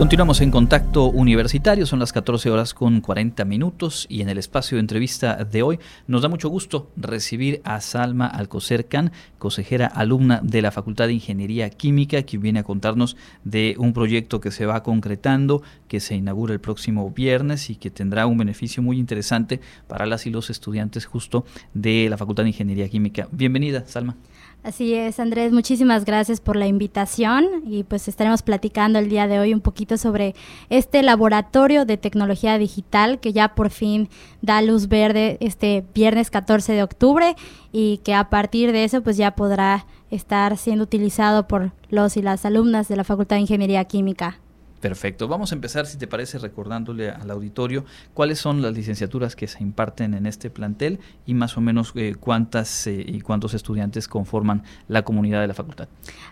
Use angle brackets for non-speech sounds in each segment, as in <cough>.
Continuamos en contacto universitario, son las 14 horas con 40 minutos y en el espacio de entrevista de hoy nos da mucho gusto recibir a Salma Alcocer Can, consejera alumna de la Facultad de Ingeniería Química, que viene a contarnos de un proyecto que se va concretando, que se inaugura el próximo viernes y que tendrá un beneficio muy interesante para las y los estudiantes justo de la Facultad de Ingeniería Química. Bienvenida, Salma. Así es, Andrés, muchísimas gracias por la invitación y pues estaremos platicando el día de hoy un poquito sobre este laboratorio de tecnología digital que ya por fin da luz verde este viernes 14 de octubre y que a partir de eso pues ya podrá estar siendo utilizado por los y las alumnas de la Facultad de Ingeniería Química. Perfecto. Vamos a empezar, si te parece, recordándole al auditorio cuáles son las licenciaturas que se imparten en este plantel y más o menos eh, cuántas eh, y cuántos estudiantes conforman la comunidad de la facultad.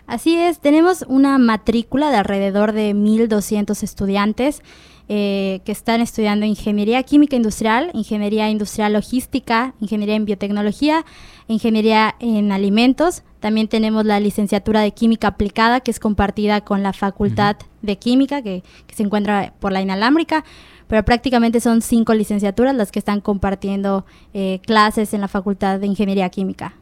Así es, tenemos una matrícula de alrededor de 1.200 estudiantes. Eh, que están estudiando ingeniería química industrial, ingeniería industrial logística, ingeniería en biotecnología, ingeniería en alimentos. También tenemos la licenciatura de química aplicada, que es compartida con la facultad de química, que, se encuentra por la inalámbrica pero prácticamente son cinco licenciaturas las que están compartiendo eh, clases en la Facultad de Ingeniería Química.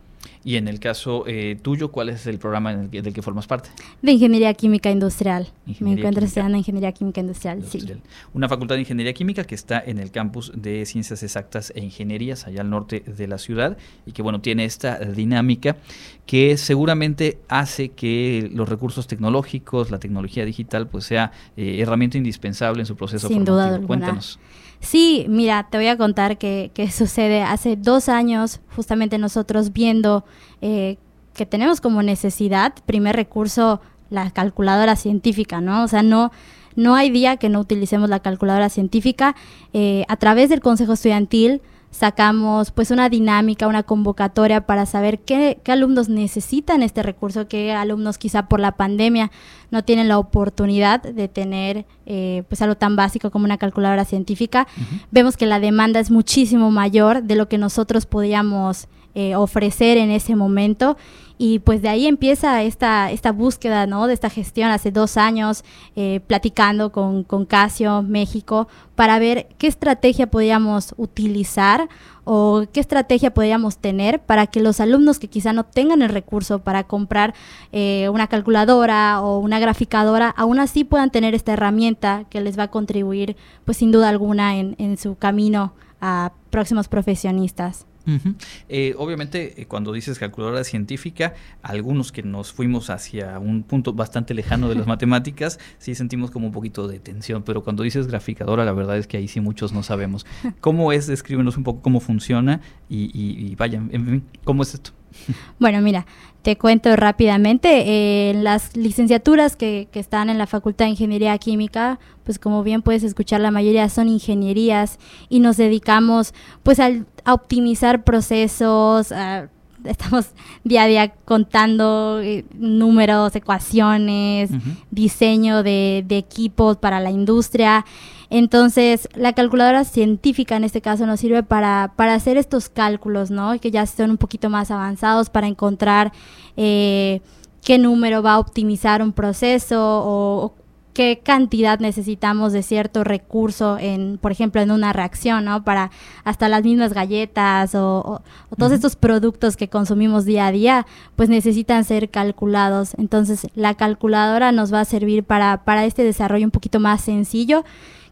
Y en el caso eh, tuyo, ¿cuál es el programa del que formas parte? De Ingeniería Química Industrial. Me encuentro estudiando Ingeniería Química Industrial, sí. Una facultad de Ingeniería Química que está en el campus de Ciencias Exactas e Ingenierías, allá al norte de la ciudad, y que, bueno, tiene esta dinámica que seguramente hace que los recursos tecnológicos, la tecnología digital, pues sea eh, herramienta indispensable en su proceso Sin formativo. Duda alguna. Sí, mira, te voy a contar que, sucede hace dos años, justamente nosotros viendo eh, que tenemos como necesidad, primer recurso, la calculadora científica, ¿no? O sea, no, no hay día que no utilicemos la calculadora científica. Eh, a través del Consejo Estudiantil sacamos pues una dinámica, una convocatoria para saber qué, alumnos necesitan este recurso, qué alumnos quizá por la pandemia no tienen la oportunidad de tener eh, pues algo tan básico como una calculadora científica. Vemos que la demanda es muchísimo mayor de lo que nosotros podíamos eh, ofrecer en ese momento. Y pues de ahí empieza esta, esta búsqueda ¿no? de esta gestión hace dos años, eh, platicando con, con Casio México, para ver qué estrategia podíamos utilizar o qué estrategia podríamos tener para que los alumnos que quizá no tengan el recurso para comprar eh, una calculadora o una graficadora, aún así puedan tener esta herramienta que les va a contribuir, pues sin duda alguna, en, en su camino a próximos profesionistas. Eh, obviamente, eh, cuando dices calculadora científica, algunos que nos fuimos hacia un punto bastante lejano de las <laughs> matemáticas, sí sentimos como un poquito de tensión, pero cuando dices graficadora, la verdad es que ahí sí muchos no sabemos. <laughs> ¿Cómo es? Descríbenos un poco cómo funciona y, y, vaya, en fin, ¿cómo es esto? <laughs> Bueno, mira, te cuento rápidamente. Eh, las licenciaturas que, que, están en la Facultad de Ingeniería Química, pues como bien puedes escuchar, la mayoría son ingenierías y nos dedicamos pues al, a optimizar procesos, <laughs> estamos día a día contando eh, números, ecuaciones, diseño de, de, equipos para la industria. Entonces, la calculadora científica en este caso nos sirve para, para hacer estos cálculos, ¿no? Que ya son un poquito más avanzados para encontrar eh, qué número va a optimizar un proceso o, qué cantidad necesitamos de cierto recurso en, por ejemplo, en una reacción, ¿no? Para hasta las mismas galletas o, todos estos productos que consumimos día a día, pues necesitan ser calculados. Entonces, la calculadora nos va a servir para, para este desarrollo un poquito más sencillo,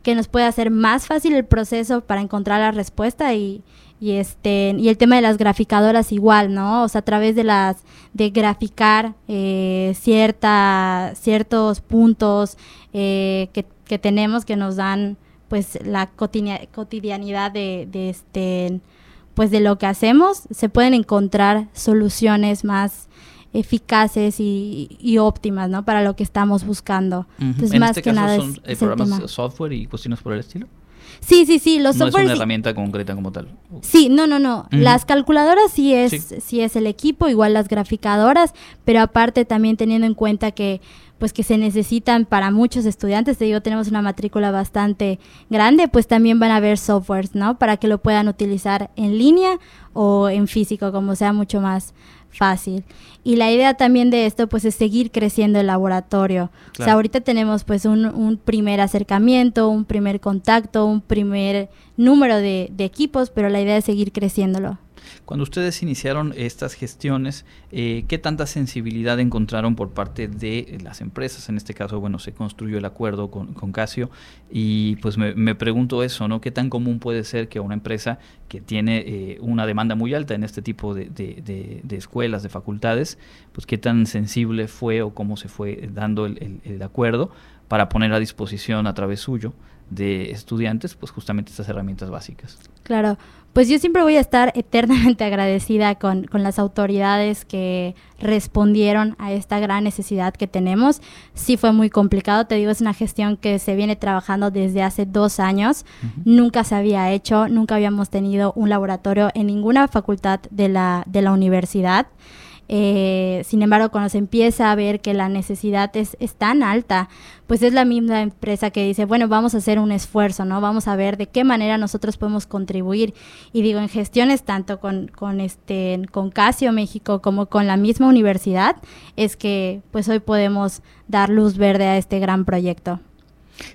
que nos puede hacer más fácil el proceso para encontrar la respuesta y, y este y el tema de las graficadoras igual no o sea a través de las de graficar eh, cierta ciertos puntos eh, que, que, tenemos que nos dan pues la cotidianidad de, de este pues de lo que hacemos se pueden encontrar soluciones más eficaces y, óptimas ¿no? para lo que estamos buscando. Entonces, más este que nada son es, programas software y cuestiones por el estilo. Sí, sí, sí, los no es una herramienta concreta como tal. Sí, no, no, no. Las calculadoras sí es, sí. es el equipo, igual las graficadoras, pero aparte también teniendo en cuenta que pues que se necesitan para muchos estudiantes, te digo, tenemos una matrícula bastante grande, pues también van a haber softwares, ¿no? Para que lo puedan utilizar en línea o en físico, como sea mucho más fácil. Y la idea también de esto pues es seguir creciendo el laboratorio. O sea, ahorita tenemos pues un, primer acercamiento, un primer contacto, un primer número de, de equipos, pero la idea es seguir creciéndolo. Cuando ustedes iniciaron estas gestiones, eh, ¿qué tanta sensibilidad encontraron por parte de las empresas? En este caso, bueno, se construyó el acuerdo con, Casio y pues me, pregunto eso, ¿no? ¿Qué tan común puede ser que una empresa que tiene eh, una demanda muy alta en este tipo de, escuelas, de facultades, pues qué tan sensible fue o cómo se fue dando el acuerdo para poner a disposición a través suyo de estudiantes, pues justamente estas herramientas básicas. Claro, pues yo siempre voy a estar eternamente agradecida con, las autoridades que respondieron a esta gran necesidad que tenemos. Sí fue muy complicado, te digo, es una gestión que se viene trabajando desde hace dos años. Nunca se había hecho, nunca habíamos tenido un laboratorio en ninguna facultad de la, de la universidad. Eh, sin embargo, cuando se empieza a ver que la necesidad es, tan alta, pues es la misma empresa que dice, bueno, vamos a hacer un esfuerzo, ¿no? Vamos a ver de qué manera nosotros podemos contribuir. Y digo, en gestiones tanto con, con, este, con Casio México como con la misma universidad, es que pues hoy podemos dar luz verde a este gran proyecto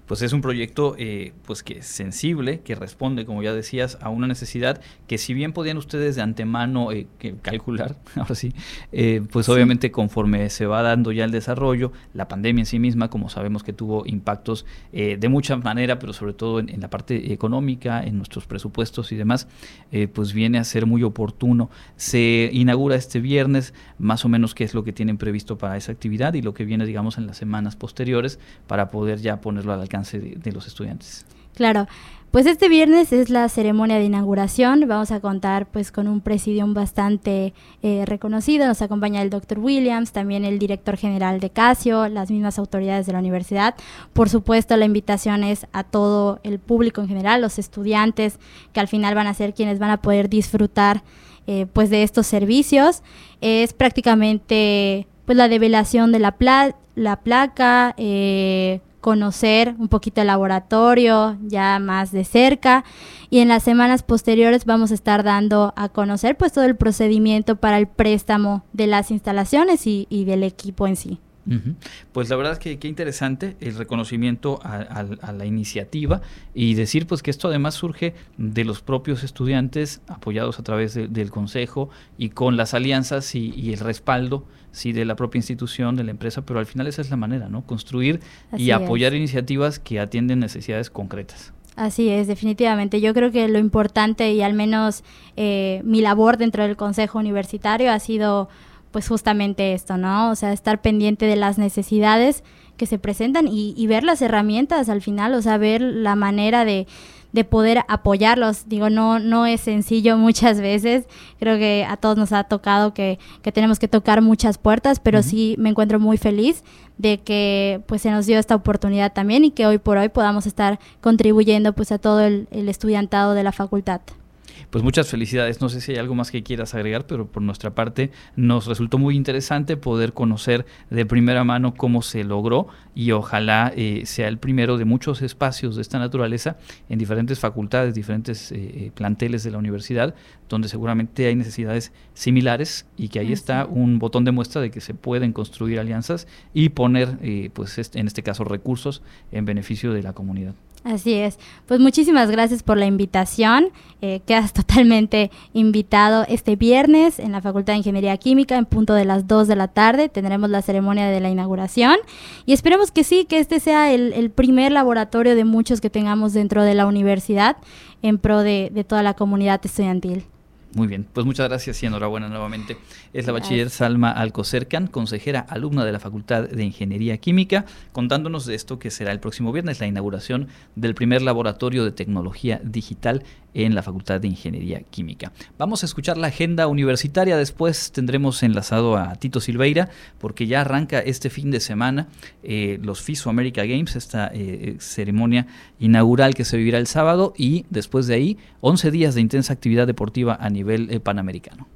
pues es un proyecto eh, pues que es sensible, que responde, como ya decías, a una necesidad que si bien podían ustedes de antemano eh, calcular, <laughs> ahora sí, eh, pues obviamente conforme se va dando ya el desarrollo, la pandemia en sí misma, como sabemos que tuvo impactos de mucha manera, pero sobre todo en, la parte económica, en nuestros presupuestos y demás, pues viene a ser muy oportuno. Se inaugura este viernes, más o menos qué es lo que tienen previsto para esa actividad y lo que viene, digamos, en las semanas posteriores para poder ya ponerlo al alcance de, los estudiantes. Claro, pues este viernes es la ceremonia de inauguración. Vamos a contar pues con un presidium bastante eh, reconocido. Nos acompaña el doctor Williams, también el director general de Casio, las mismas autoridades de la universidad. Por supuesto, la invitación es a todo el público en general, los estudiantes, que al final van a ser quienes van a poder disfrutar eh, pues de estos servicios. Es prácticamente pues la develación de la, la placa. Eh, conocer un poquito el laboratorio ya más de cerca y en las semanas posteriores vamos a estar dando a conocer pues todo el procedimiento para el préstamo de las instalaciones y, del equipo en sí. Pues la verdad es que qué interesante el reconocimiento a, la iniciativa y decir pues que esto además surge de los propios estudiantes apoyados a través del consejo y con las alianzas y el respaldo sí, de la propia institución, de la empresa, pero al final esa es la manera, ¿no? Construir y apoyar iniciativas que atienden necesidades concretas. Así es, definitivamente. Yo creo que lo importante y al menos eh, mi labor dentro del Consejo Universitario ha sido pues justamente esto, ¿no? O sea, estar pendiente de las necesidades que se presentan y, y ver las herramientas al final, o sea, ver la manera de, de poder apoyarlos. Digo, no, no es sencillo <laughs> muchas veces. Creo que a todos nos ha tocado que, que tenemos que tocar muchas puertas, pero sí me encuentro muy feliz de que pues se nos dio esta oportunidad también y que hoy por hoy podamos estar contribuyendo pues a todo el estudiantado de la facultad. Pues muchas felicidades. No sé si hay algo más que quieras agregar, pero por nuestra parte nos resultó muy interesante poder conocer de primera mano cómo se logró y ojalá eh, sea el primero de muchos espacios de esta naturaleza en diferentes facultades, diferentes eh, eh, planteles de la universidad, donde seguramente hay necesidades similares y que ahí está un botón de muestra de que se pueden construir alianzas y poner, pues en este caso, recursos en beneficio de la comunidad. Así es. Pues muchísimas gracias por la invitación. Eh, quedas <laughs> totalmente invitado este viernes en la Facultad de Ingeniería Química en punto de las 2 de la tarde. Tendremos la ceremonia de la inauguración y esperemos que sí, que este sea el, primer laboratorio de muchos que tengamos dentro de la universidad en pro de toda la comunidad estudiantil. Muy bien, pues muchas gracias y enhorabuena nuevamente. Es la bachiller Salma Alcocercan, consejera alumna de la Facultad de Ingeniería Química, contándonos de esto que será el próximo viernes, la inauguración del primer laboratorio de tecnología digital en la Facultad de Ingeniería Química. Vamos a escuchar la agenda universitaria, después tendremos enlazado a Tito Silveira, porque ya arranca este fin de semana eh, los FISO America Games, esta eh, eh, ceremonia inaugural que se vivirá el sábado, y después de ahí 11 días de intensa actividad deportiva a nivel eh, panamericano.